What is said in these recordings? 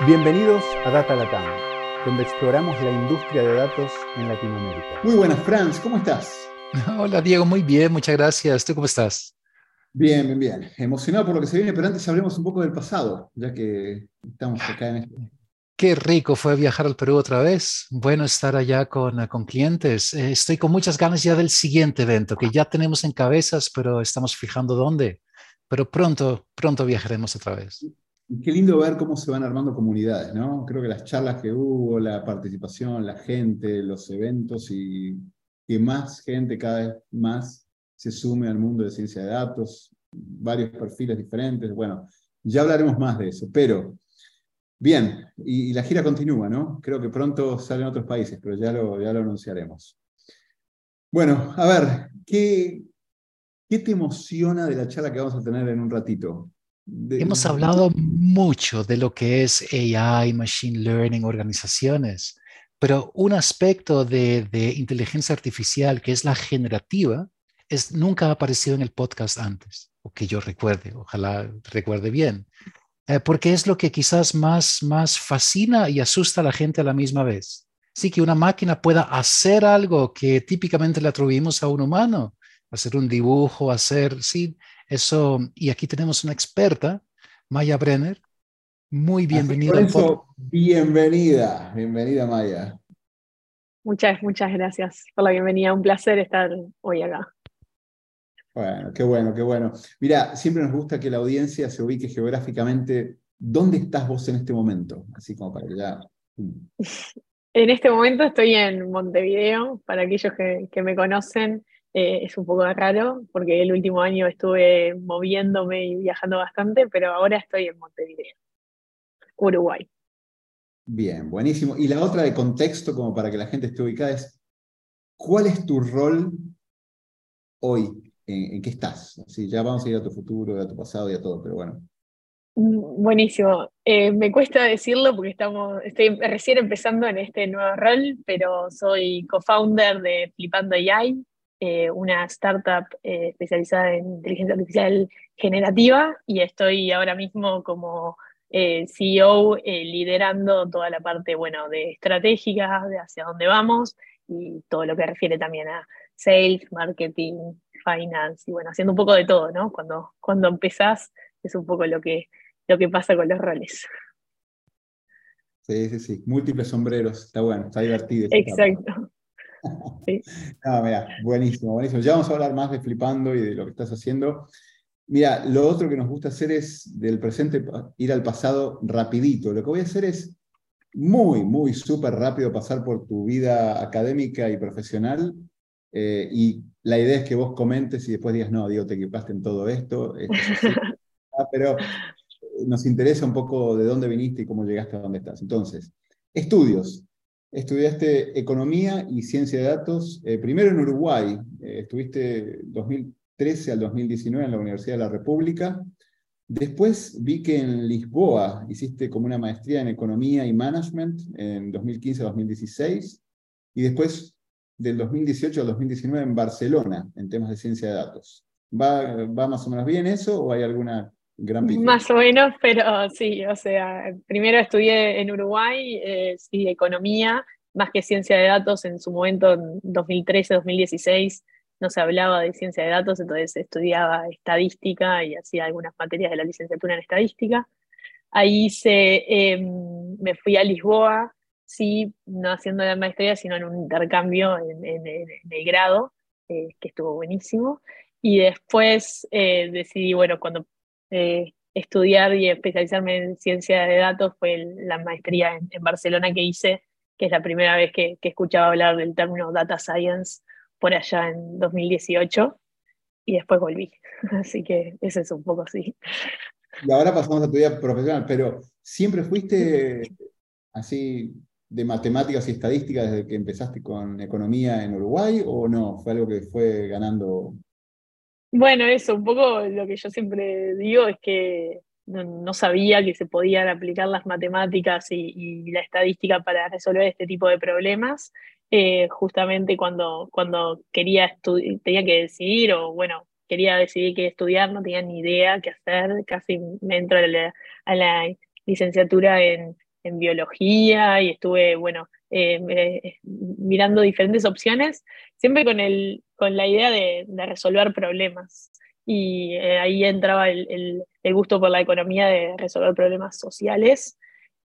Bienvenidos a Data Latam, donde exploramos la industria de datos en Latinoamérica. Muy buenas, Franz, ¿cómo estás? Hola, Diego, muy bien, muchas gracias. ¿Tú cómo estás? Bien, bien, bien. Emocionado por lo que se viene, pero antes hablemos un poco del pasado, ya que estamos acá en este... Qué rico fue viajar al Perú otra vez. Bueno estar allá con, con clientes. Eh, estoy con muchas ganas ya del siguiente evento, que ya tenemos en cabezas, pero estamos fijando dónde. Pero pronto, pronto viajaremos otra vez. Qué lindo ver cómo se van armando comunidades, ¿no? Creo que las charlas que hubo, la participación, la gente, los eventos y que más gente cada vez más se sume al mundo de ciencia de datos, varios perfiles diferentes. Bueno, ya hablaremos más de eso, pero bien, y, la gira continúa, ¿no? Creo que pronto salen otros países, pero ya lo, ya lo anunciaremos. Bueno, a ver, ¿qué, ¿qué te emociona de la charla que vamos a tener en un ratito? Hemos hablado mucho de lo que es AI, Machine Learning, organizaciones, pero un aspecto de, inteligencia artificial que es la generativa es, nunca ha aparecido en el podcast antes, o que yo recuerde, ojalá recuerde bien, eh, porque es lo que quizás más, más fascina y asusta a la gente a la misma vez. Sí, que una máquina pueda hacer algo que típicamente le atribuimos a un humano, hacer un dibujo, hacer, sí, eso, y aquí tenemos una experta, Maya Brenner. Muy bienvenida. bienvenida, bienvenida Maya. Muchas, muchas gracias por la bienvenida. Un placer estar hoy acá. Bueno, qué bueno, qué bueno. Mira, siempre nos gusta que la audiencia se ubique geográficamente. ¿Dónde estás vos en este momento? Así como para que ya. En este momento estoy en Montevideo, para aquellos que, que me conocen. Eh, es un poco raro porque el último año estuve moviéndome y viajando bastante, pero ahora estoy en Montevideo, Uruguay. Bien, buenísimo. Y la otra de contexto, como para que la gente esté ubicada, es ¿cuál es tu rol hoy? ¿En, qué estás? Así, ya vamos a ir a tu futuro, a tu pasado y a todo, pero bueno. Mm, buenísimo. Eh, me cuesta decirlo porque estamos, estoy recién empezando en este nuevo rol, pero soy co-founder de Flipando AI, eh, una startup eh, especializada en inteligencia artificial generativa y estoy ahora mismo como eh, CEO liderando toda la parte bueno, de estratégica, de hacia dónde vamos y todo lo que refiere también a sales, marketing, finance y bueno, haciendo un poco de todo, ¿no? Cuando, cuando empezás es un poco lo que, lo que pasa con los roles. Sí, sí, sí, múltiples sombreros, está bueno, está divertido. Exacto. no, mira, buenísimo, buenísimo. Ya vamos a hablar más de flipando y de lo que estás haciendo. Mira, lo otro que nos gusta hacer es del presente ir al pasado rapidito. Lo que voy a hacer es muy, muy súper rápido pasar por tu vida académica y profesional. Eh, y la idea es que vos comentes y después digas, no, Diego, te equipaste en todo esto. Ah, pero nos interesa un poco de dónde viniste y cómo llegaste a dónde estás. Entonces, estudios. Estudiaste economía y ciencia de datos, eh, primero en Uruguay, eh, estuviste 2013 al 2019 en la Universidad de la República. Después vi que en Lisboa hiciste como una maestría en economía y management en 2015-2016 y después del 2018 al 2019 en Barcelona en temas de ciencia de datos. ¿Va, va más o menos bien eso o hay alguna Más o menos, pero sí, o sea, primero estudié en Uruguay, eh, sí, economía, más que ciencia de datos, en su momento, en 2013, 2016, no se hablaba de ciencia de datos, entonces estudiaba estadística y hacía algunas materias de la licenciatura en estadística. Ahí se, em, me fui a Lisboa, sí, no haciendo la maestría, sino en un intercambio en, el grado, eh, que estuvo buenísimo. Y después eh, decidí, bueno, cuando eh, estudiar y especializarme en ciencia de datos fue la maestría en, Barcelona que hice, que es la primera vez que, escuchaba hablar del término data science por allá en 2018 y después volví. Así que ese es un poco así. Y ahora pasamos a tu vida profesional, pero ¿siempre fuiste así de matemáticas y estadísticas desde que empezaste con economía en Uruguay o no? ¿Fue algo que fue ganando bueno, eso, un poco lo que yo siempre digo es que no, sabía que se podían aplicar las matemáticas y, la estadística para resolver este tipo de problemas. Eh, justamente cuando, cuando quería tenía que decidir, o bueno, quería decidir qué estudiar, no tenía ni idea qué hacer, casi me entro a la, licenciatura en, biología y estuve, bueno, eh, mirando diferentes opciones, siempre con, el, con la idea de, resolver problemas. Y ahí entraba el, el, gusto por la economía de resolver problemas sociales.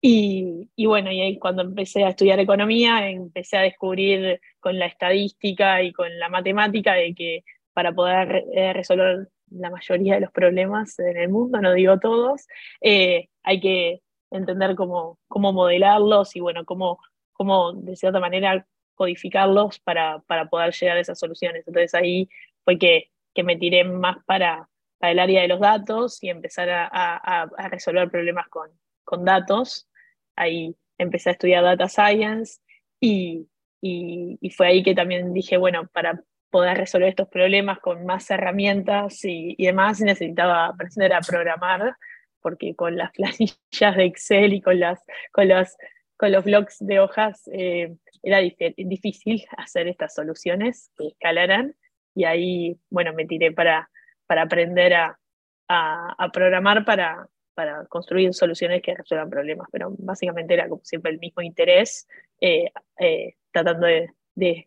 Y, y, bueno, y ahí cuando empecé a estudiar economía, empecé a descubrir con la estadística y con la matemática de que para poder resolver la mayoría de los problemas en el mundo, no digo todos, eh, hay que entender cómo, cómo modelarlos y bueno, cómo, cómo de cierta manera codificarlos para, para poder llegar a esas soluciones. Entonces ahí fue que, que me tiré más para, para, el área de los datos y empezar a, a, a resolver problemas con, con, datos. Ahí empecé a estudiar data science y, y, y, fue ahí que también dije, bueno, para poder resolver estos problemas con más herramientas y, demás, necesitaba aprender a programar, porque con las planillas de Excel y con, las, con, los, con los blogs de hojas eh, era difícil hacer estas soluciones que escalaran, y ahí, bueno, me tiré para, para aprender a, a, programar para, para construir soluciones que resuelvan problemas, pero básicamente era como siempre el mismo interés, eh, eh, tratando de,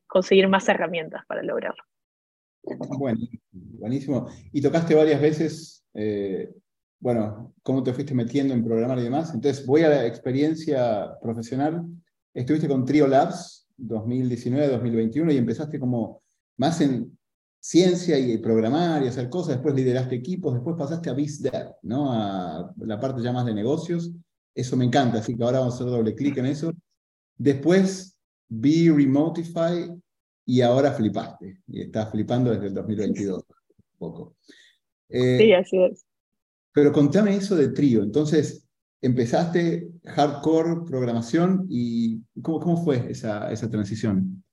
conseguir más herramientas para lograrlo. Bueno, buenísimo. Y tocaste varias veces, bueno, cómo te fuiste metiendo en programar y demás. Entonces, voy a la experiencia profesional. Estuviste con Trio Labs 2019-2021 y empezaste como más en ciencia y programar y hacer cosas, después lideraste equipos, después pasaste a BizDev, ¿no? A la parte ya más de negocios. Eso me encanta, así que ahora vamos a hacer doble clic en eso. Después Be Remotify y ahora flipaste. Y estás flipando desde el 2022. Un poco. Eh, sí, así es. Pero contame eso de trío. Entonces, empezaste hardcore programación y ¿cómo, cómo fue esa, esa transición?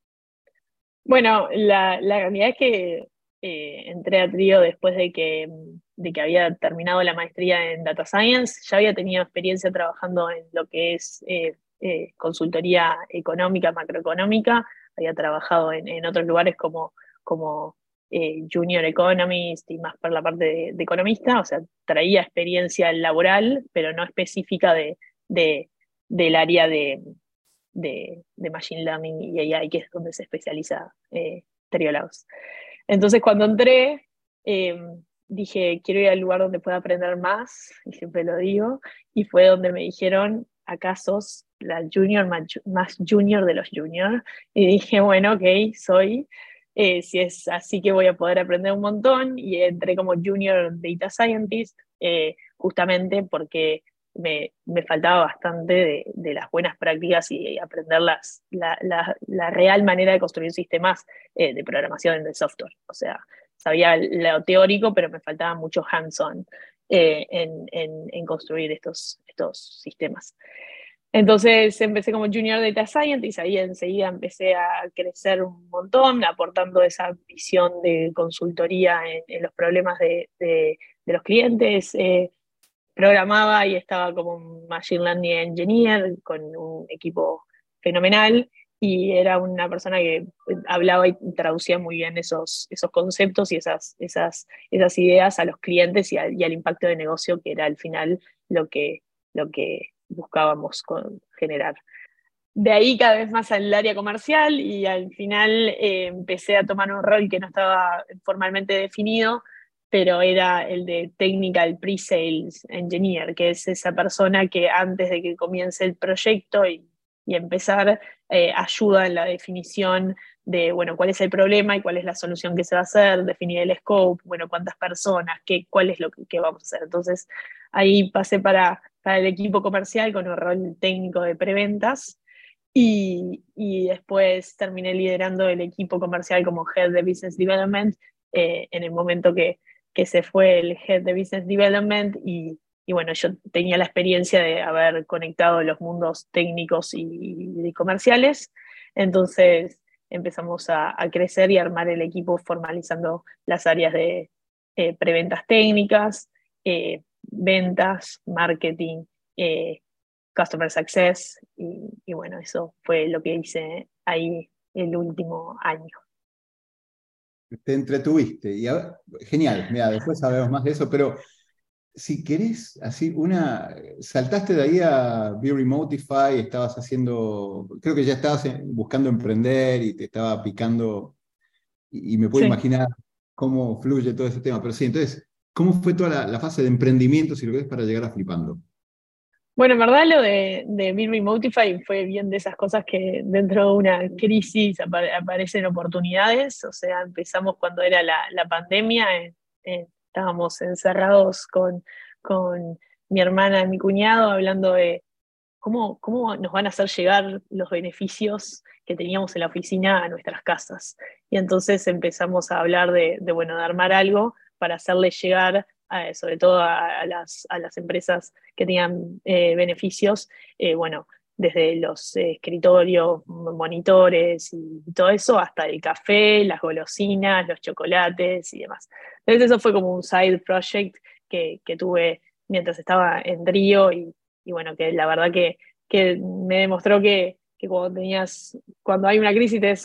Bueno, la, la realidad es que eh, entré a trío después de que, de que había terminado la maestría en Data Science. Ya había tenido experiencia trabajando en lo que es eh, eh, consultoría económica, macroeconómica, había trabajado en, otros lugares como, como eh, junior economist y más por la parte de, economista, o sea, traía experiencia laboral, pero no específica de, del área de, de, Machine Learning y AI, que es donde se especializa eh, Triolaos. Entonces, cuando entré, em, dije, quiero ir al lugar donde pueda aprender más, y siempre lo digo, y fue donde me dijeron, acá sos la junior más, junior de los junior. Y dije, bueno, ok, soy. Eh, si es así que voy a poder aprender un montón. Y entré como junior data scientist, eh, justamente porque me, me, faltaba bastante de, de, las buenas prácticas y aprender las, la, la, la real manera de construir sistemas eh, de programación de software. O sea, sabía lo teórico, pero me faltaba mucho hands-on en, en, en, construir estos, estos sistemas. Entonces empecé como Junior Data Scientist, ahí enseguida empecé a crecer un montón, aportando esa visión de consultoría en, los problemas de, los clientes. Eh, programaba y estaba como Machine Learning Engineer con un equipo fenomenal y era una persona que hablaba y traducía muy bien esos, esos conceptos y esas, esas, esas ideas a los clientes y, y al impacto de negocio, que era al final lo que, lo que buscábamos generar. De ahí cada vez más al área comercial y al final eh, empecé a tomar un rol que no estaba formalmente definido, pero era el de Technical Pre-Sales Engineer, que es esa persona que antes de que comience el proyecto y, empezar, eh, ayuda en la definición de, bueno, cuál es el problema y cuál es la solución que se va a hacer, definir el scope, bueno, cuántas personas, qué, cuál es lo que vamos a hacer. Entonces, ahí pasé para para el equipo comercial con un rol técnico de preventas. Y, y, después terminé liderando el equipo comercial como Head de Business Development eh, en el momento que, que, se fue el Head de Business Development y, y, bueno, yo tenía la experiencia de haber conectado los mundos técnicos y, comerciales, entonces empezamos a, a, crecer y armar el equipo formalizando las áreas de eh, preventas técnicas, eh, ventas, marketing, eh, customer success y, bueno, eso fue lo que hice ahí el último año. Te entretuviste y genial, mira, después sabemos más de eso, pero si querés, así, una, saltaste de ahí a Be Remotify, estabas haciendo, creo que ya estabas buscando emprender y te estaba picando, y, me puedo imaginar cómo fluye todo ese tema, pero sí, entonces, ¿cómo fue toda la, fase de emprendimiento, si lo querés, para llegar a Flipando? Bueno, en verdad lo de, de Be Remotify fue bien de esas cosas que dentro de una crisis aparecen oportunidades, o sea, empezamos cuando era la, pandemia, estábamos encerrados con, con mi hermana y mi cuñado hablando de cómo, cómo nos van a hacer llegar los beneficios que teníamos en la oficina a nuestras casas. Y entonces empezamos a hablar de, bueno, de armar algo para hacerle llegar, sobre todo a, las, a, las, empresas que tenían eh, beneficios, eh, bueno, desde los escritorios, monitores y todo eso, hasta el café, las golosinas, los chocolates y demás. Entonces eso fue como un side project que, tuve mientras estaba en Río y, bueno, que la verdad que, me demostró que, cuando tenías, cuando hay una crisis te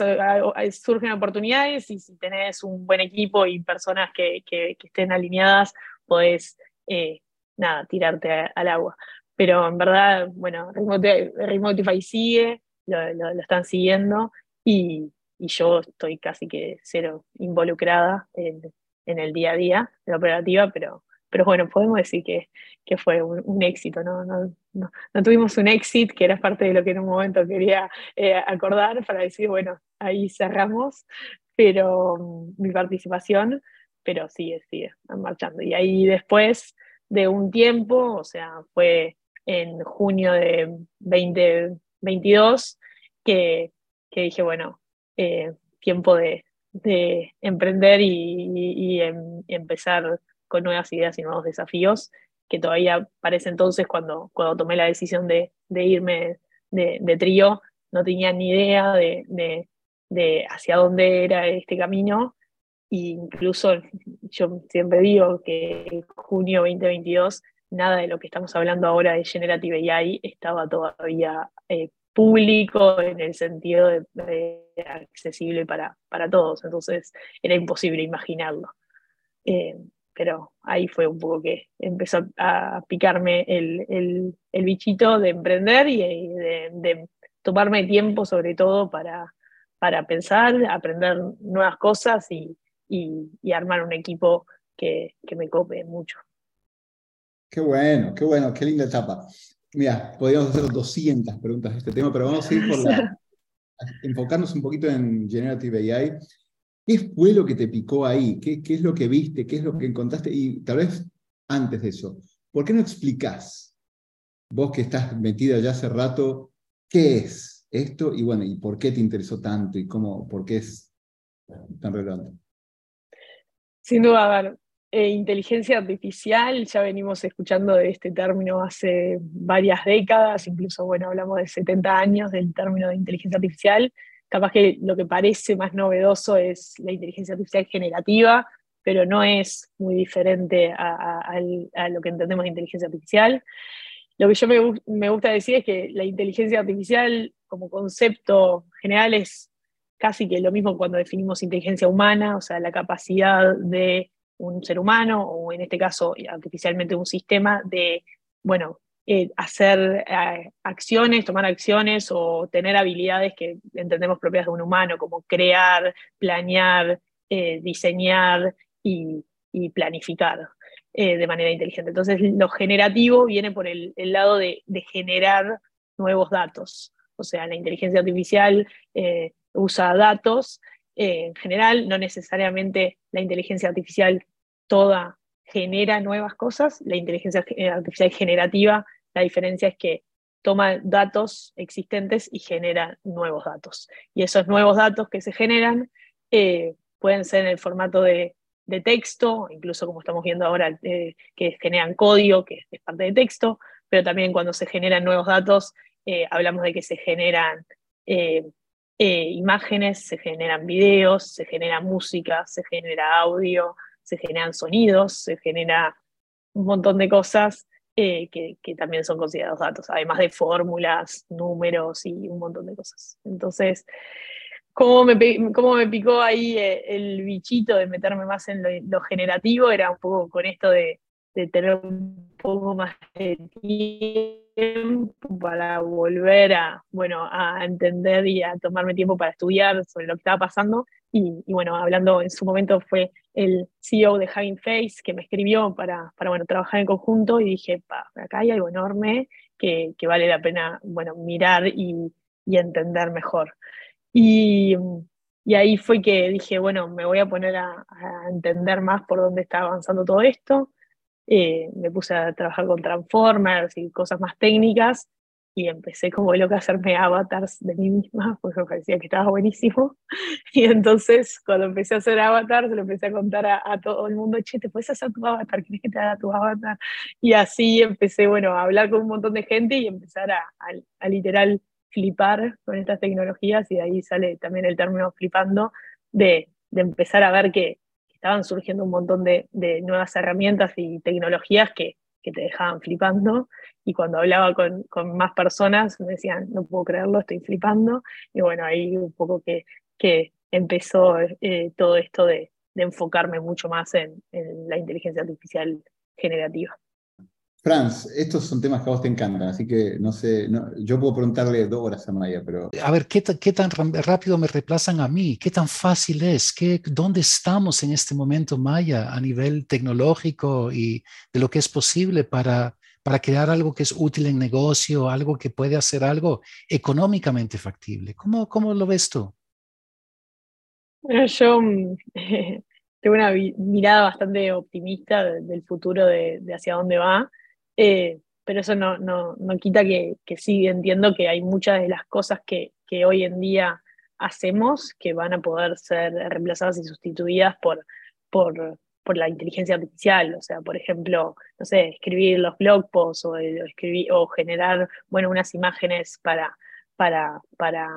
surgen oportunidades y si tenés un buen equipo y personas que, estén alineadas, podés, eh, nada, tirarte al agua. Pero en verdad, bueno, Remotify sigue, lo, están siguiendo y, yo estoy casi que cero involucrada en, el día a día de la operativa, pero, pero bueno, podemos decir que, que fue un, éxito, ¿no? No, ¿no? tuvimos un éxito que era parte de lo que en un momento quería eh, acordar para decir, bueno, ahí cerramos, pero mm, mi participación, pero sigue, sigue marchando. Y ahí después de un tiempo, o sea, fue en junio de 2022, que, que dije, bueno, eh, tiempo de, emprender y, em, empezar con nuevas ideas y nuevos desafíos, que todavía parece entonces cuando, cuando tomé la decisión de, irme de, trío, no tenía ni idea de, hacia dónde era este camino. E incluso yo siempre digo que junio 2022 nada de lo que estamos hablando ahora de Generative AI estaba todavía eh, público en el sentido de, accesible para, para, todos, entonces era imposible imaginarlo. Eh, pero ahí fue un poco que empezó a picarme el, bichito de emprender y de, tomarme tiempo sobre todo para, para pensar, aprender nuevas cosas y, armar un equipo que, que me cope mucho. Qué bueno, qué bueno, qué linda etapa. Mira, podríamos hacer 200 preguntas de este tema, pero vamos a ir por la, enfocarnos un poquito en Generative AI. ¿Qué fue lo que te picó ahí? ¿Qué, ¿Qué, es lo que viste? ¿Qué es lo que encontraste? Y tal vez antes de eso, ¿por qué no explicás, vos que estás metida ya hace rato, qué es esto y bueno, y por qué te interesó tanto y cómo, por qué es tan relevante? Sin duda, a ver, eh, inteligencia artificial, ya venimos escuchando de este término hace varias décadas, incluso, bueno, hablamos de 70 años del término de inteligencia artificial. Capaz que lo que parece más novedoso es la inteligencia artificial generativa, pero no es muy diferente a, lo que entendemos de inteligencia artificial. Lo que yo me, gusta decir es que la inteligencia artificial como concepto general es casi que lo mismo cuando definimos inteligencia humana, o sea, la capacidad de un ser humano o en este caso artificialmente un sistema de, bueno, eh, hacer eh, acciones, tomar acciones o tener habilidades que entendemos propias de un humano, como crear, planear, eh, diseñar y, planificar de manera inteligente. Entonces, lo generativo viene por el, lado de, de, generar nuevos datos. O sea, la inteligencia artificial usa datos en general, no necesariamente la inteligencia artificial toda genera nuevas cosas, la inteligencia artificial generativa, la diferencia es que toma datos existentes y genera nuevos datos. Y esos nuevos datos que se generan eh, pueden ser en el formato de, texto, incluso como estamos viendo ahora, eh, que generan código, que es parte de texto, pero también cuando se generan nuevos datos, eh, hablamos de que se generan imágenes, se generan videos, se genera música, se genera audio, se generan sonidos, se genera un montón de cosas eh, que, también son considerados datos, además de fórmulas, números y un montón de cosas. Entonces, ¿cómo me, picó ahí eh, el bichito de meterme más en lo, generativo? Era un poco con esto de, tener un poco más de tiempo para volver a, bueno, a entender y a tomarme tiempo para estudiar sobre lo que estaba pasando. Y, bueno, hablando en su momento fue el CEO de Having Face que me escribió para, para bueno, trabajar en conjunto y dije, pa, acá hay algo enorme que, que vale la pena bueno, mirar y, y entender mejor. Y, y, ahí fue que dije, bueno, me voy a poner a, a entender más por dónde está avanzando todo esto. Eh, me puse a trabajar con Transformers y cosas más técnicas y empecé como loca a hacerme avatars de mí misma porque me parecía que estaba buenísimo. Y entonces cuando empecé a hacer avatars, le empecé a contar a, todo el mundo, che, ¿te puedes hacer tu avatar? ¿Quieres que te haga tu avatar? Y así empecé, bueno, a hablar con un montón de gente y empezar a, a literal flipar con estas tecnologías y de ahí sale también el término flipando de, de empezar a ver que, estaban surgiendo un montón de, de nuevas herramientas y tecnologías que, que, te dejaban flipando y cuando hablaba con, con, más personas me decían, no puedo creerlo, estoy flipando y bueno, ahí un poco que, que empezó eh, todo esto de, de, enfocarme mucho más en, en la inteligencia artificial generativa. Franz, estos son temas que a vos te encantan, así que no sé, yo puedo preguntarle dos horas a Maya, pero... A ver, ¿qué, ¿qué, tan rápido me reemplazan a mí? ¿Qué tan fácil es? ¿Qué, ¿Dónde estamos en este momento, Maya, a nivel tecnológico y de lo que es posible para, para crear algo que es útil en negocio, algo que puede hacer algo económicamente factible? ¿Cómo, cómo lo ves tú? Bueno, yo tengo una mirada bastante optimista del futuro de, de hacia dónde va. Eh, pero eso no, no, no quita que, que, sí entiendo que hay muchas de las cosas que, que, hoy en día hacemos que van a poder ser reemplazadas y sustituidas por, por, por la inteligencia artificial. O sea, por ejemplo, no sé, escribir los blog posts o, escribir, o generar bueno, unas imágenes para, para, para,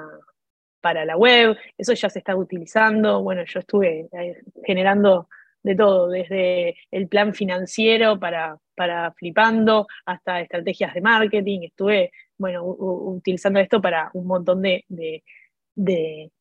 para la web. Eso ya se está utilizando. Bueno, yo estuve eh, generando de todo, desde el plan financiero para, para flipando hasta estrategias de marketing. Estuve, bueno, utilizando esto para un montón de, de,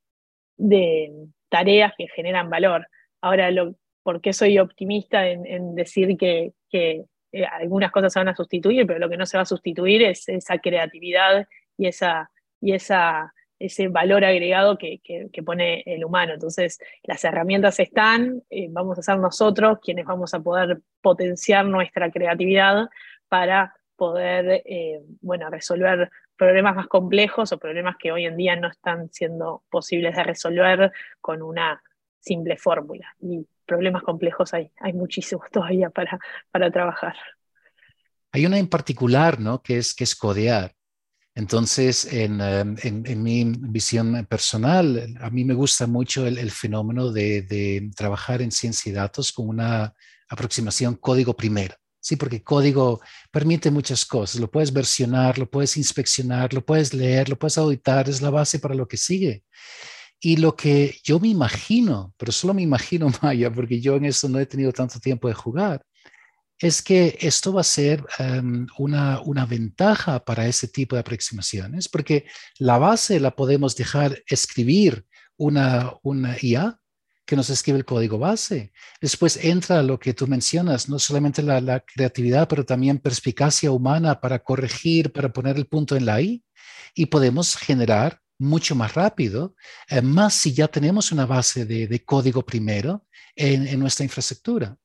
tareas que generan valor. Ahora, lo, ¿por qué soy optimista en, decir que, que eh, algunas cosas se van a sustituir, pero lo que no se va a sustituir es esa creatividad y esa, y esa ese valor agregado que, pone el humano. Entonces, las herramientas están, eh, vamos a ser nosotros quienes vamos a poder potenciar nuestra creatividad para poder eh, bueno, resolver problemas más complejos o problemas que hoy en día no están siendo posibles de resolver con una simple fórmula. Y problemas complejos hay, hay muchísimos todavía para, para trabajar. Hay una en particular, ¿no? Que es, que es codear. Entonces, em, en, mi visión personal, a mí me gusta mucho el, fenómeno de, trabajar en ciencia y datos con una aproximación código primero. Sí, porque código permite muchas cosas. Lo puedes versionar, lo puedes inspeccionar, lo puedes leer, lo puedes auditar, es la base para lo que sigue. Y lo que yo me imagino, pero solo me imagino, Maya, porque yo en eso no he tenido tanto tiempo de jugar, es que esto va a ser em, una, una, ventaja para ese tipo de aproximaciones, porque la base la podemos dejar escribir una, una IA que nos escribe el código base. Después entra lo que tú mencionas, no solamente la, creatividad, pero también perspicacia humana para corregir, para poner el punto en la I, y podemos generar mucho más rápido, eh, más si ya tenemos una base de, código primero en nuestra infraestructura.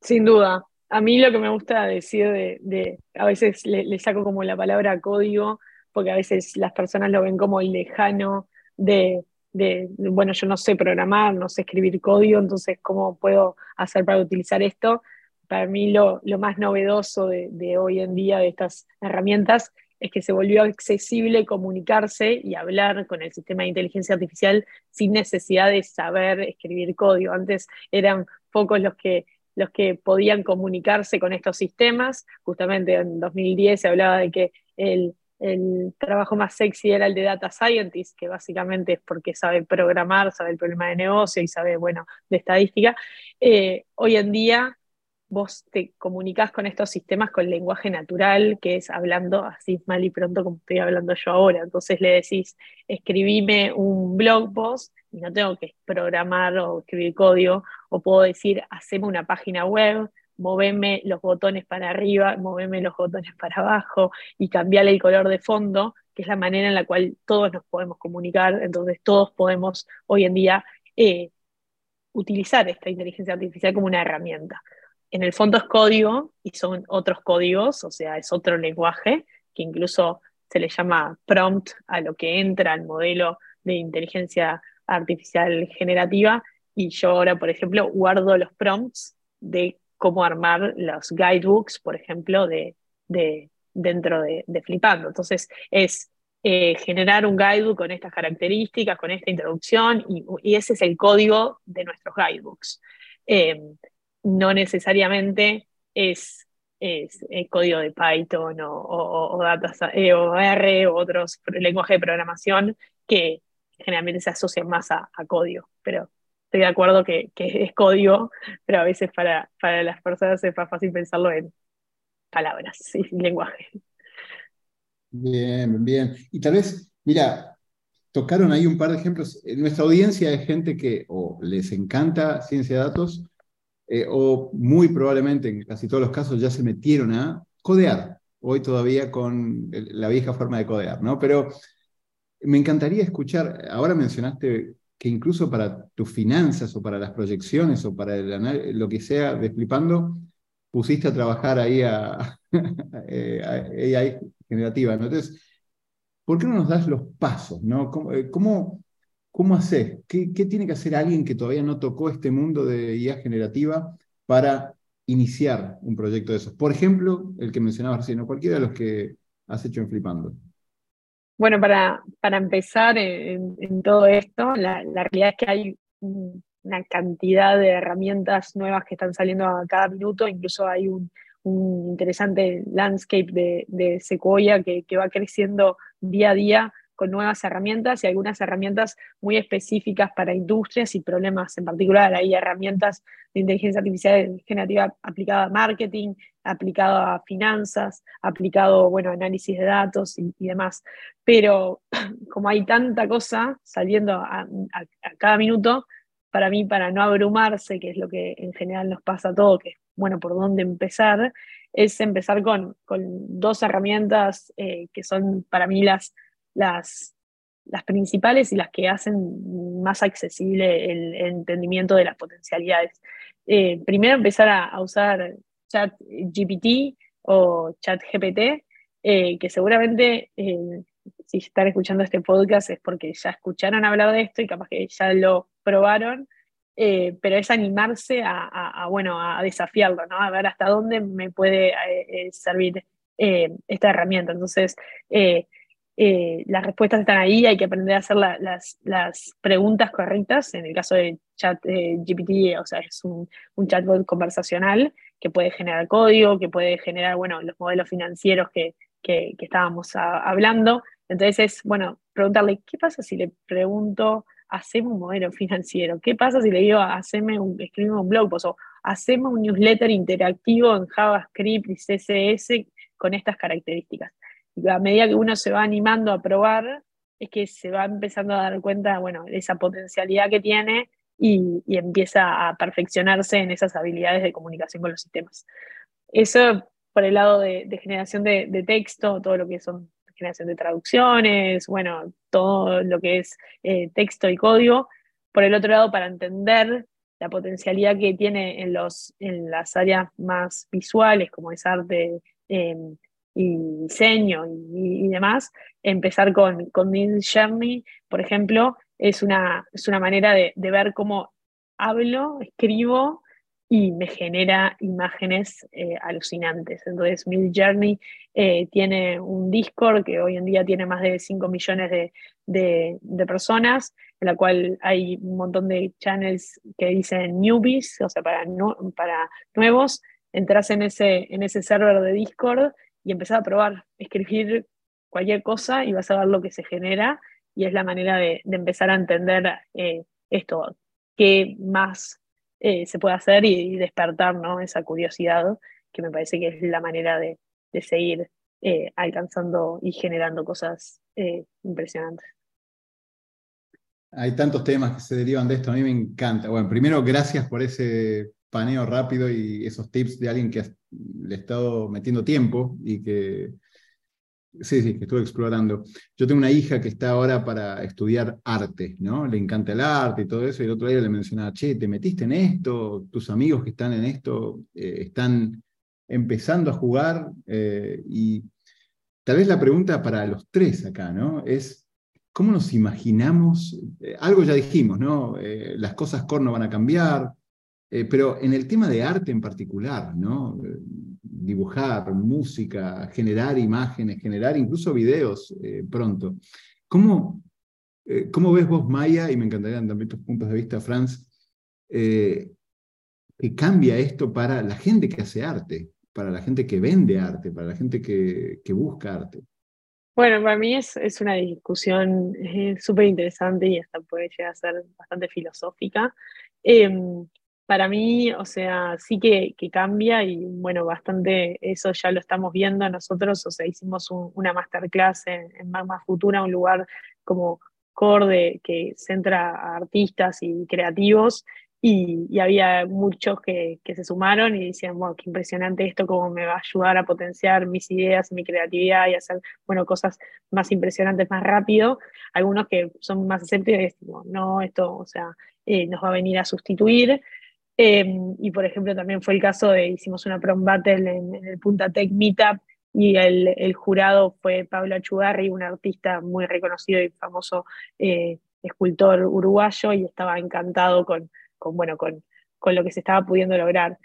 Sin duda. A mí lo que me gusta decir de, a veces le, saco como la palabra código, porque a veces las personas lo ven como lejano de, de, bueno, yo no sé programar, no sé escribir código, entonces, ¿cómo puedo hacer para utilizar esto? Para mí lo, lo más novedoso de, de hoy en día de estas herramientas es que se volvió accesible comunicarse y hablar con el sistema de inteligencia artificial sin necesidad de saber escribir código. Antes eran pocos los que los que podían comunicarse con estos sistemas. Justamente en 2010 se hablaba de que el, trabajo más sexy era el de data scientist, que básicamente es porque sabe programar, sabe el problema de negocio y sabe, bueno, de estadística. Eh, hoy en día vos te comunicas con estos sistemas con lenguaje natural, que es hablando así mal y pronto como estoy hablando yo ahora. Entonces le decís, escribime un blog post y no tengo que programar o escribir código, o puedo decir, haceme una página web, moveme los botones para arriba, moveme los botones para abajo y cambiarle el color de fondo, que es la manera en la cual todos nos podemos comunicar, entonces todos podemos hoy en día eh, utilizar esta inteligencia artificial como una herramienta. En el fondo es código y son otros códigos, o sea, es otro lenguaje que incluso se le llama prompt a lo que entra al modelo de inteligencia artificial generativa. Y yo ahora, por ejemplo, guardo los prompts de cómo armar los guidebooks, por ejemplo, de, dentro de, Flipando. Entonces, es eh, generar un guidebook con estas características, con esta introducción, y, ese es el código de nuestros guidebooks. Eh, no necesariamente es, es, el código de Python o, o, eh, o R o otros lenguajes de programación que generalmente se asocian más a, código, pero estoy de acuerdo que, es código, pero a veces para, para las personas es más fácil pensarlo en palabras y lenguaje. Bien, bien. Y tal vez, mira, tocaron ahí un par de ejemplos. En nuestra audiencia hay gente que o les encanta ciencia de datos eh, o muy probablemente en casi todos los casos ya se metieron a codear, hoy todavía con la vieja forma de codear, ¿no? Pero me encantaría escuchar, ahora mencionaste que incluso para tus finanzas o para las proyecciones o para lo que sea de Flipando, pusiste a trabajar ahí a, eh, AI generativa. Entonces, ¿por qué no nos das los pasos? ¿no? ¿Cómo, eh, cómo, cómo haces? ¿Qué, tiene que hacer alguien que todavía no tocó este mundo de IA generativa para iniciar un proyecto de esos? Por ejemplo, el que mencionabas recién, cualquiera de los que has hecho en Flipando. Bueno, para, para empezar en, todo esto, la, realidad es que hay una cantidad de herramientas nuevas que están saliendo a cada minuto, incluso hay un, interesante landscape de, de Sequoia que, que, va creciendo día a día con nuevas herramientas y algunas herramientas muy específicas para industrias y problemas en particular. Hay herramientas de inteligencia artificial generativa aplicada a marketing, aplicado a finanzas, aplicado, bueno, análisis de datos y, demás. Pero como hay tanta cosa saliendo a, cada minuto, para mí, para no abrumarse, que es lo que en general nos pasa a todos, que bueno, por dónde empezar, es empezar con, dos herramientas eh, que son para mí las las, principales y las que hacen más accesible el, entendimiento de las potencialidades. Eh, primero empezar a, usar chat GPT o chat GPT, eh, que seguramente eh, si están escuchando este podcast es porque ya escucharon hablar de esto y capaz que ya lo probaron, pero es animarse a, bueno, a desafiarlo, ¿no? a ver hasta dónde me puede servir esta herramienta. Entonces, eh, las respuestas están ahí, hay que aprender a hacer las, preguntas correctas. En el caso de chat eh, GPT, o sea, es un, chatbot conversacional que puede generar código, que puede generar, bueno, los modelos financieros que, que, estábamos hablando. Entonces es, bueno, preguntarle, ¿qué pasa si le pregunto, hacemos un modelo financiero? ¿Qué pasa si le digo, haceme un, un blog post o hacemos un newsletter interactivo en JavaScript y CSS con estas características? A medida que uno se va animando a probar, es que se va empezando a dar cuenta, bueno, de esa potencialidad que tiene y, empieza a perfeccionarse en esas habilidades de comunicación con los sistemas. Eso por el lado de, generación de, texto, todo lo que son generación de traducciones, bueno, todo lo que es eh, texto y código. Por el otro lado, para entender la potencialidad que tiene en, los, en las áreas más visuales, como es arte, em, y diseño y, demás, empezar con, con Journey, por ejemplo, es una, es una manera de, ver cómo hablo, escribo y me genera imágenes eh, alucinantes. Entonces, Mid Journey eh, tiene un Discord que hoy en día tiene más de 5 millones de, personas, en la cual hay un montón de channels que dicen newbies, o sea, para, para nuevos. Entras en ese, en ese server de Discord y empezar a probar, escribir cualquier cosa y vas a ver lo que se genera y es la manera de, empezar a entender eh, esto, qué más eh, se puede hacer y, despertar ¿no? esa curiosidad, que me parece que es la manera de, seguir eh, alcanzando y generando cosas impresionantes. Hay tantos temas que se derivan de esto, a mí me encanta. Bueno, primero, gracias por ese paneo rápido y esos tips de alguien que le ha estado metiendo tiempo y que, sí, sí, que estuve explorando. Yo tengo una hija que está ahora para estudiar arte, ¿no? Le encanta el arte y todo eso, y el otro día le mencionaba, che, ¿te metiste en esto? ¿Tus amigos que están en esto eh, están empezando a jugar? Eh, y tal vez la pregunta para los tres acá, ¿no? Es, ¿cómo nos imaginamos? Eh, algo ya dijimos, ¿no? las cosas core no van a cambiar, eh, pero en el tema de arte en particular, ¿no? dibujar, música, generar imágenes, generar incluso videos eh, pronto. ¿Cómo, eh, ¿Cómo, ves vos, Maya, y me encantarían también tus puntos de vista, Franz, que cambia esto para la gente que hace arte, para la gente que vende arte, para la gente que, que busca arte? Bueno, para mí es, es una discusión súper interesante y hasta puede llegar a ser bastante filosófica. Em, para mí, o sea, sí que, cambia y bueno, bastante eso ya lo estamos viendo nosotros, o sea, hicimos una masterclass en, Magma Futura, un lugar como core que centra a artistas y creativos y, había muchos que, se sumaron y decían, wow, qué impresionante esto, cómo me va a ayudar a potenciar mis ideas, mi creatividad y hacer, bueno, cosas más impresionantes más rápido. Algunos que son más escépticos no, esto, o sea, eh, nos va a venir a sustituir. Em, y por ejemplo, también fue el caso de, hicimos una prom battle en, el Punta Tech Meetup y el, jurado fue Pablo Achugarri, un artista muy reconocido y famoso eh, escultor uruguayo, y estaba encantado con, bueno, con, con lo que se estaba pudiendo lograr.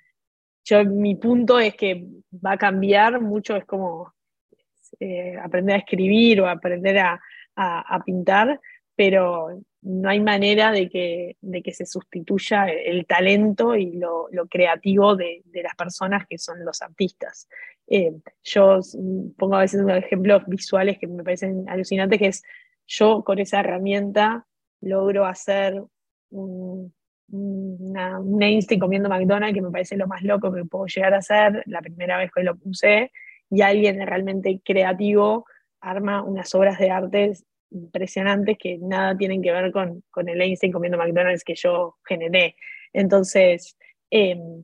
Yo, mi punto es que va a cambiar mucho, es como eh, aprender a escribir o aprender a, a pintar, pero no hay manera de que, de que se sustituya el talento y lo, creativo de, las personas que son los artistas. Eh, yo pongo a veces ejemplos visuales que me parecen alucinantes, que es yo con esa herramienta logro hacer un, una, un Einstein comiendo McDonald's que me parece lo más loco que puedo llegar a hacer la primera vez que lo puse, y alguien realmente creativo arma unas obras de arte impresionantes que nada tienen que ver con, con el Einstein comiendo McDonald's que yo generé. Entonces, em,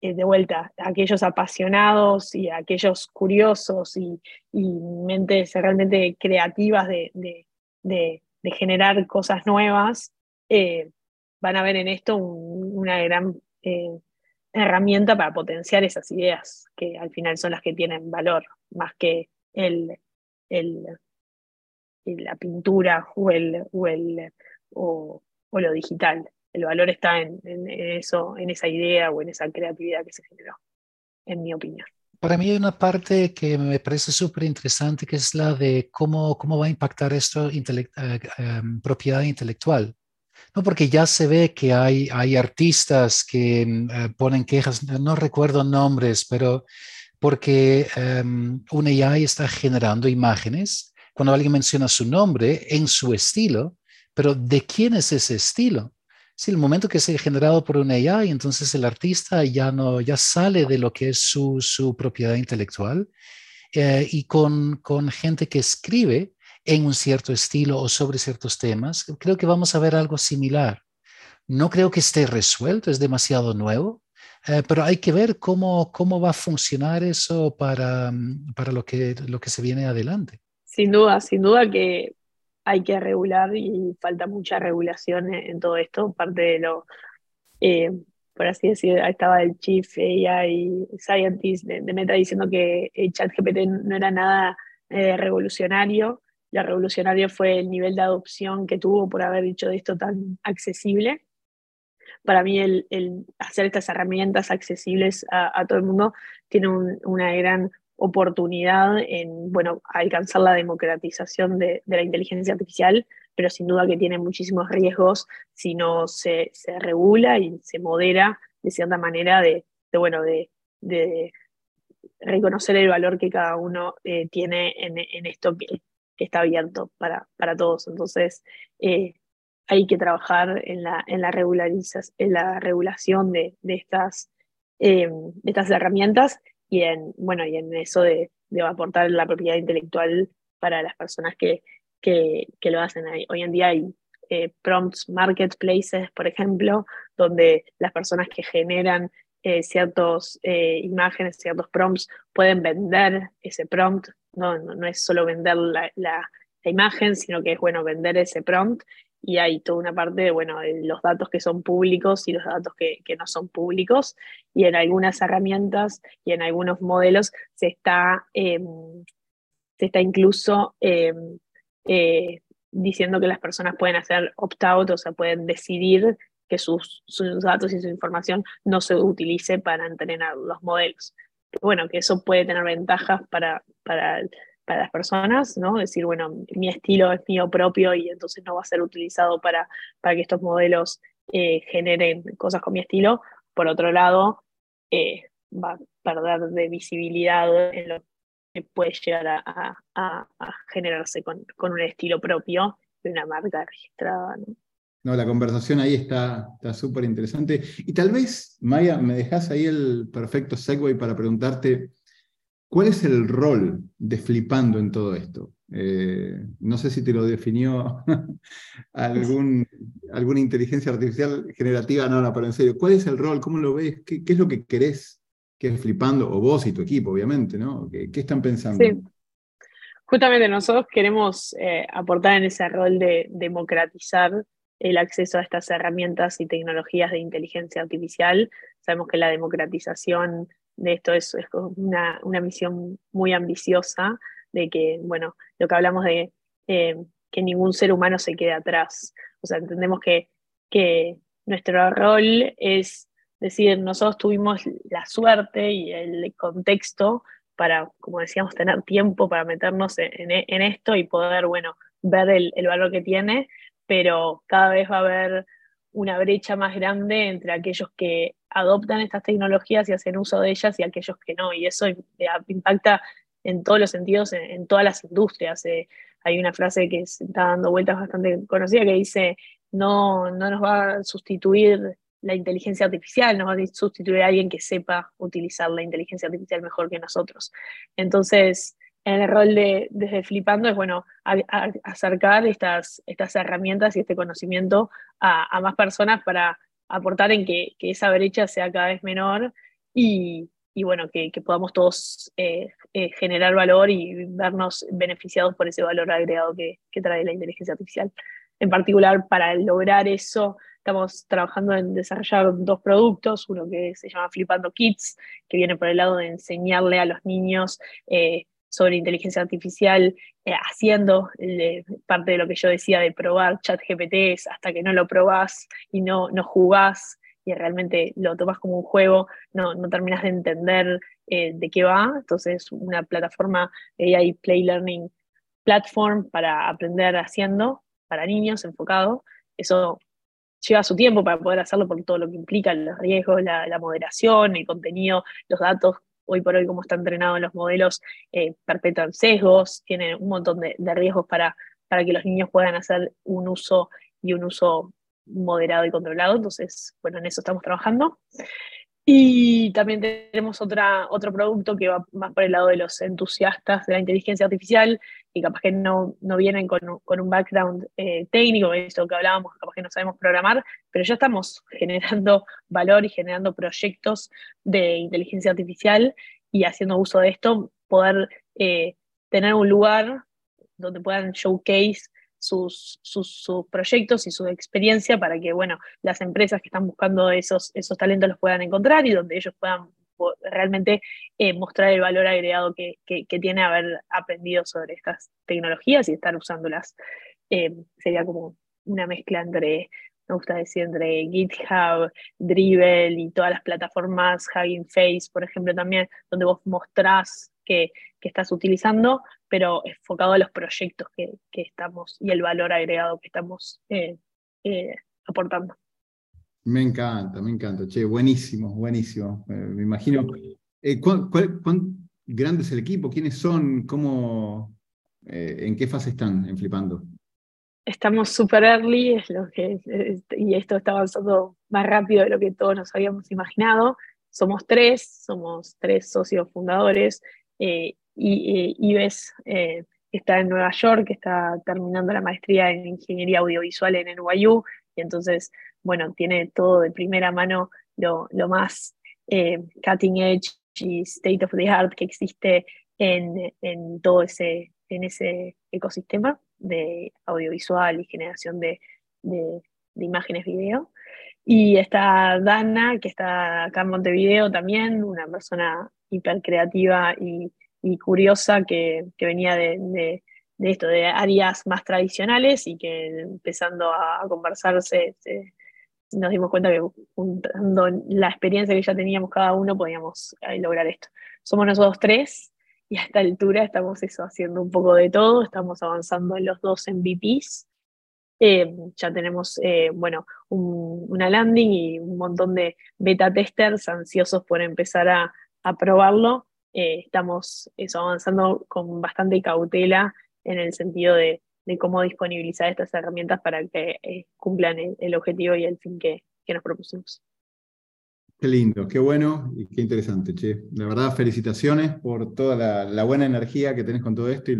eh, de vuelta, aquellos apasionados y aquellos curiosos y, mentes realmente creativas de, de, generar cosas nuevas, eh, van a ver en esto una gran eh, herramienta para potenciar esas ideas, que al final son las que tienen valor, más que el, el la pintura o, el, o, el, o, lo digital. El valor está en, eso, en esa idea o en esa creatividad que se generó, en mi opinión. Para mí hay una parte que me parece súper interesante, que es la de cómo, cómo va a impactar esto eh, em, propiedad intelectual. No, porque ya se ve que hay, hay artistas que eh, ponen quejas, no recuerdo nombres, pero porque um, un AI está generando imágenes cuando alguien menciona su nombre en su estilo, pero ¿de quién es ese estilo? Si el momento que se ha generado por una AI, entonces el artista ya no ya sale de lo que es su, su propiedad intelectual eh, y con, con gente que escribe en un cierto estilo o sobre ciertos temas, creo que vamos a ver algo similar. No creo que esté resuelto, es demasiado nuevo, eh, pero hay que ver cómo, cómo va a funcionar eso para, para lo, que, lo que se viene adelante. Sin duda, sin duda que hay que regular y falta mucha regulación en, todo esto. Parte de lo, eh, por así decir, estaba el Chief AI Scientist de, Meta diciendo que el ChatGPT no era nada eh, revolucionario. Lo revolucionario fue el nivel de adopción que tuvo por haber dicho de esto tan accesible. Para mí, el, hacer estas herramientas accesibles a, todo el mundo tiene una gran oportunidad en bueno, alcanzar la democratización de, la inteligencia artificial, pero sin duda que tiene muchísimos riesgos si no se, regula y se modera de cierta manera de, bueno, de, reconocer el valor que cada uno eh, tiene en, esto que, está abierto para, para todos. Entonces, eh, hay que trabajar en la, en la, en la regulación de, estas, eh, de estas herramientas y en, bueno, y en eso de, aportar la propiedad intelectual para las personas que, que, lo hacen. Hoy en día hay prompts marketplaces, por ejemplo, donde las personas que generan ciertas imágenes, ciertos prompts, pueden vender ese prompt. No, no, es solo vender la, la, imagen, sino que es bueno vender ese prompt y hay toda una parte de, bueno, los datos que son públicos y los datos que, no son públicos, y en algunas herramientas y en algunos modelos se está, em, se está incluso em, eh, diciendo que las personas pueden hacer opt-out, o sea, pueden decidir que sus, sus, datos y su información no se utilice para entrenar los modelos. Bueno, que eso puede tener ventajas para, para para las personas, ¿no? Decir, bueno, mi estilo es mío propio y entonces no va a ser utilizado para, para que estos modelos eh, generen cosas con mi estilo. Por otro lado, eh, va a perder de visibilidad en lo que puede llegar a, generarse con, un estilo propio de una marca registrada. ¿no? La conversación ahí está súper interesante. Y tal vez, Maya, me dejas ahí el perfecto segue para preguntarte, ¿Cuál es el rol de Flipando en todo esto? Eh, no sé si te lo definió algún, alguna inteligencia artificial generativa, no, no, pero en serio, ¿cuál es el rol? ¿Cómo lo ves? ¿Qué, es lo que querés que es Flipando? O vos y tu equipo, obviamente, ¿no? ¿Qué, están pensando? Sí. Justamente nosotros queremos eh, aportar en ese rol de democratizar el acceso a estas herramientas y tecnologías de inteligencia artificial. Sabemos que la democratización de esto es, una, misión muy ambiciosa, de que, bueno, lo que hablamos de eh, que ningún ser humano se quede atrás. O sea, entendemos que, que nuestro rol es decir, nosotros tuvimos la suerte y el contexto para, como decíamos, tener tiempo para meternos en, esto y poder, bueno, ver el, el, valor que tiene, pero cada vez va a haber una brecha más grande entre aquellos que adoptan estas tecnologías y hacen uso de ellas y aquellos que no. Y eso impacta en todos los sentidos, en, todas las industrias. Eh, hay una frase que está dando vueltas bastante conocida que dice, no, no nos va a sustituir la inteligencia artificial, nos va a sustituir a alguien que sepa utilizar la inteligencia artificial mejor que nosotros. Entonces, el rol de desde Flipando es, bueno, acercar estas, estas herramientas y este conocimiento a, más personas para aportar en que, esa brecha sea cada vez menor y, bueno, que, podamos todos eh, eh, generar valor y vernos beneficiados por ese valor agregado que, trae la inteligencia artificial. En particular, para lograr eso, estamos trabajando en desarrollar dos productos, uno que se llama Flipando Kids, que viene por el lado de enseñarle a los niños eh, sobre inteligencia artificial, eh, haciendo parte de lo que yo decía de probar chat GPTs hasta que no lo probás y no, no jugás y realmente lo tomas como un juego, no, no terminas de entender eh, de qué va. Entonces, una plataforma AI Play Learning Platform para aprender haciendo, para niños enfocado. Eso lleva su tiempo para poder hacerlo por todo lo que implica los riesgos, la moderación, el contenido, los datos hoy por hoy como están entrenados los modelos, eh, perpetúan sesgos, tienen un montón de, riesgos para, para que los niños puedan hacer un uso y un uso moderado y controlado. Entonces, bueno, en eso estamos trabajando. Y también tenemos otra, otro producto que va más por el lado de los entusiastas de la inteligencia artificial y capaz que no, no vienen con, con un background eh, técnico, esto que hablábamos, capaz que no sabemos programar, pero ya estamos generando valor y generando proyectos de inteligencia artificial y haciendo uso de esto, poder eh, tener un lugar donde puedan showcase sus, proyectos y su experiencia para que, bueno, las empresas que están buscando esos, esos talentos los puedan encontrar y donde ellos puedan realmente eh, mostrar el valor agregado que, que, tiene haber aprendido sobre estas tecnologías y estar usándolas. Eh, sería como una mezcla entre, me gusta decir, entre GitHub, Dribbble y todas las plataformas, Hugging Face, por ejemplo, también, donde vos mostrás que, que estás utilizando, pero enfocado a los proyectos que, que estamos y el valor agregado que estamos eh, eh, aportando. Me encanta, me encanta. Che, buenísimo, buenísimo. Eh, me imagino. ¿cuán, cuán, grande es el equipo? ¿Quiénes son? ¿Cómo, ¿En qué fase están en Flipando? Estamos super early, y esto está avanzando más rápido de lo que todos nos habíamos imaginado. Somos tres, somos tres socios fundadores eh, y, Ives, eh, está en Nueva York, está terminando la maestría en Ingeniería Audiovisual en NYU, y entonces, bueno, tiene todo de primera mano lo, más eh, cutting edge y state of the art que existe en, todo ese, en ese ecosistema de audiovisual y generación de, de, imágenes video. Y está Dana, que está acá en Montevideo también, una persona hiper creativa y, y curiosa que, que venía de, de, esto, de áreas más tradicionales y que empezando a, conversarse nos dimos cuenta que juntando la experiencia que ya teníamos cada uno podíamos eh, lograr esto. Somos nosotros tres y a esta altura estamos eso, haciendo un poco de todo, estamos avanzando en los dos MVPs eh, ya tenemos, eh, bueno, una landing y un montón de beta testers ansiosos por empezar a, probarlo. Eh, estamos eso, avanzando con bastante cautela en el sentido de, cómo disponibilizar estas herramientas para que cumplan el, objetivo y el fin que, nos propusimos. Qué lindo, qué bueno y qué interesante, Che. La verdad, felicitaciones por toda la, buena energía que tenés con todo esto y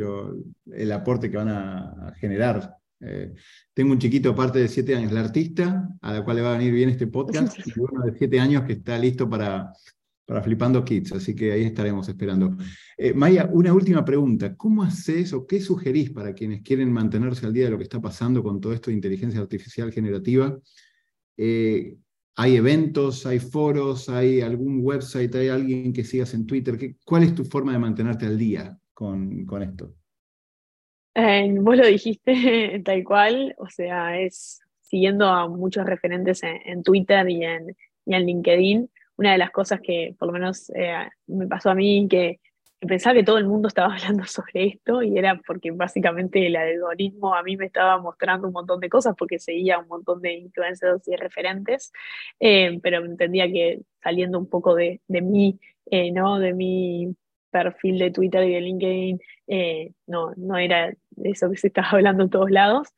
el aporte que van a generar eh, tengo un chiquito aparte de siete años, la artista, a la cual le va a venir bien este podcast, y uno de siete años que está listo para, para Flipando Kids, así que ahí estaremos esperando. Eh, Maya, una última pregunta. ¿Cómo haces o qué sugerís para quienes quieren mantenerse al día de lo que está pasando con todo esto de inteligencia artificial generativa? Eh, ¿Hay eventos, hay foros, hay algún website, hay alguien que sigas en Twitter? ¿Qué, ¿Cuál es tu forma de mantenerte al día con, con esto? Eh, vos lo dijiste tal cual, o sea, es siguiendo a muchos referentes en, Twitter y en, y en, LinkedIn. Una de las cosas que por lo menos eh, me pasó a mí, que, pensaba que todo el mundo estaba hablando sobre esto y era porque básicamente el algoritmo a mí me estaba mostrando un montón de cosas porque seguía un montón de influencers y referentes, eh, pero entendía que saliendo un poco de, de mí, ¿no? De mi perfil de Twitter y de LinkedIn, no, no era eso que se está hablando en todos lados.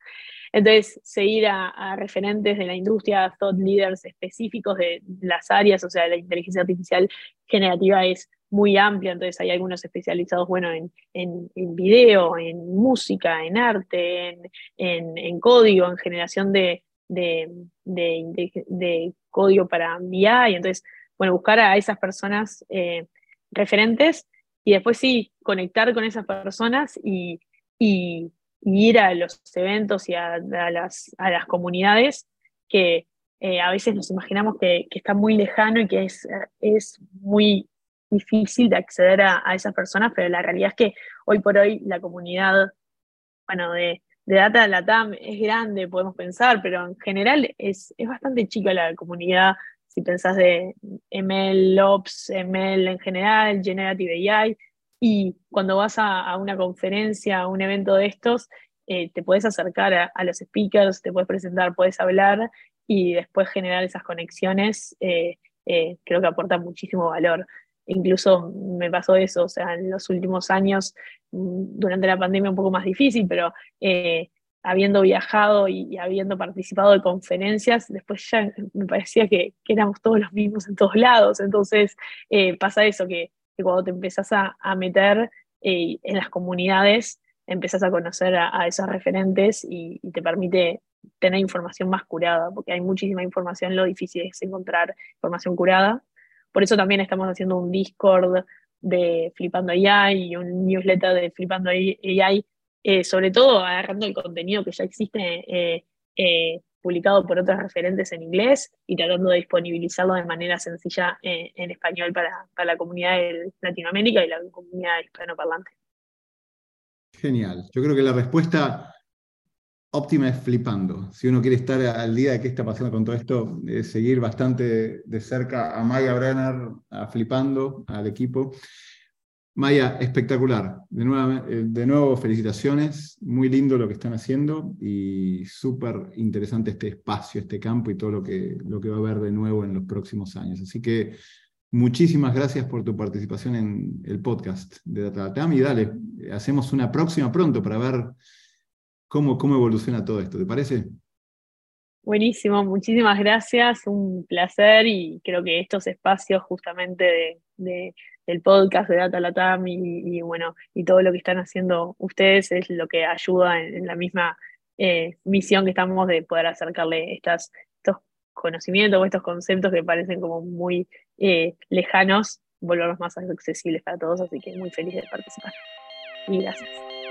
Entonces, seguir a, referentes de la industria, thought leaders específicos de las áreas, o sea, la inteligencia artificial generativa es muy amplia, entonces hay algunos especializados, bueno, en, en, video, en música, en arte, en, código, en generación de, de, de, código para BI, entonces, bueno, buscar a esas personas eh, referentes y después sí, conectar con esas personas y, y, ir a los eventos y a, las, a las, comunidades que eh, a veces nos imaginamos que, que, está muy lejano y que es, es muy difícil de acceder a, esas personas, pero la realidad es que hoy por hoy la comunidad, bueno, de, de Data de la TAM es grande, podemos pensar, pero en general es, es bastante chica la comunidad, si pensás de ML Ops, ML en general, Generative AI, y cuando vas a, una conferencia, a un evento de estos, eh, te puedes acercar a, los speakers, te puedes presentar, puedes hablar y después generar esas conexiones, eh, eh, creo que aporta muchísimo valor. Incluso me pasó eso, o sea, en los últimos años, mm, durante la pandemia un poco más difícil, pero habiendo viajado y, habiendo participado de conferencias, después ya me parecía que, éramos todos los mismos en todos lados. Entonces pasa eso, que que cuando te empezás a, meter eh, en las comunidades, empezás a conocer a, esos referentes y, te permite tener información más curada, porque hay muchísima información, lo difícil es encontrar información curada. Por eso también estamos haciendo un Discord de Flipando AI y un newsletter de Flipando AI, eh, sobre todo agarrando el contenido que ya existe eh, publicado por otros referentes en inglés y tratando de disponibilizarlo de manera sencilla eh, en, español para, la comunidad de Latinoamérica y la comunidad hispanoparlante. Genial. Yo creo que la respuesta óptima es flipando. Si uno quiere estar al día de qué está pasando con todo esto, es seguir bastante de cerca a Maya Brenner, a Flipando, al equipo. Maya, espectacular. De nuevo, eh, de nuevo, felicitaciones. Muy lindo lo que están haciendo y súper interesante este espacio, este campo y todo lo que, lo que va a haber de nuevo en los próximos años. Así que muchísimas gracias por tu participación en el podcast de DataTam y dale, hacemos una próxima pronto para ver cómo, cómo evoluciona todo esto. ¿Te parece? Buenísimo, muchísimas gracias, un placer y creo que estos espacios justamente de el podcast de Data Latam y, bueno, y todo lo que están haciendo ustedes es lo que ayuda en, la misma eh, misión que estamos de poder acercarle estas, estos conocimientos o estos conceptos que parecen como muy eh, lejanos, volverlos más accesibles para todos, así que muy feliz de participar. Y gracias.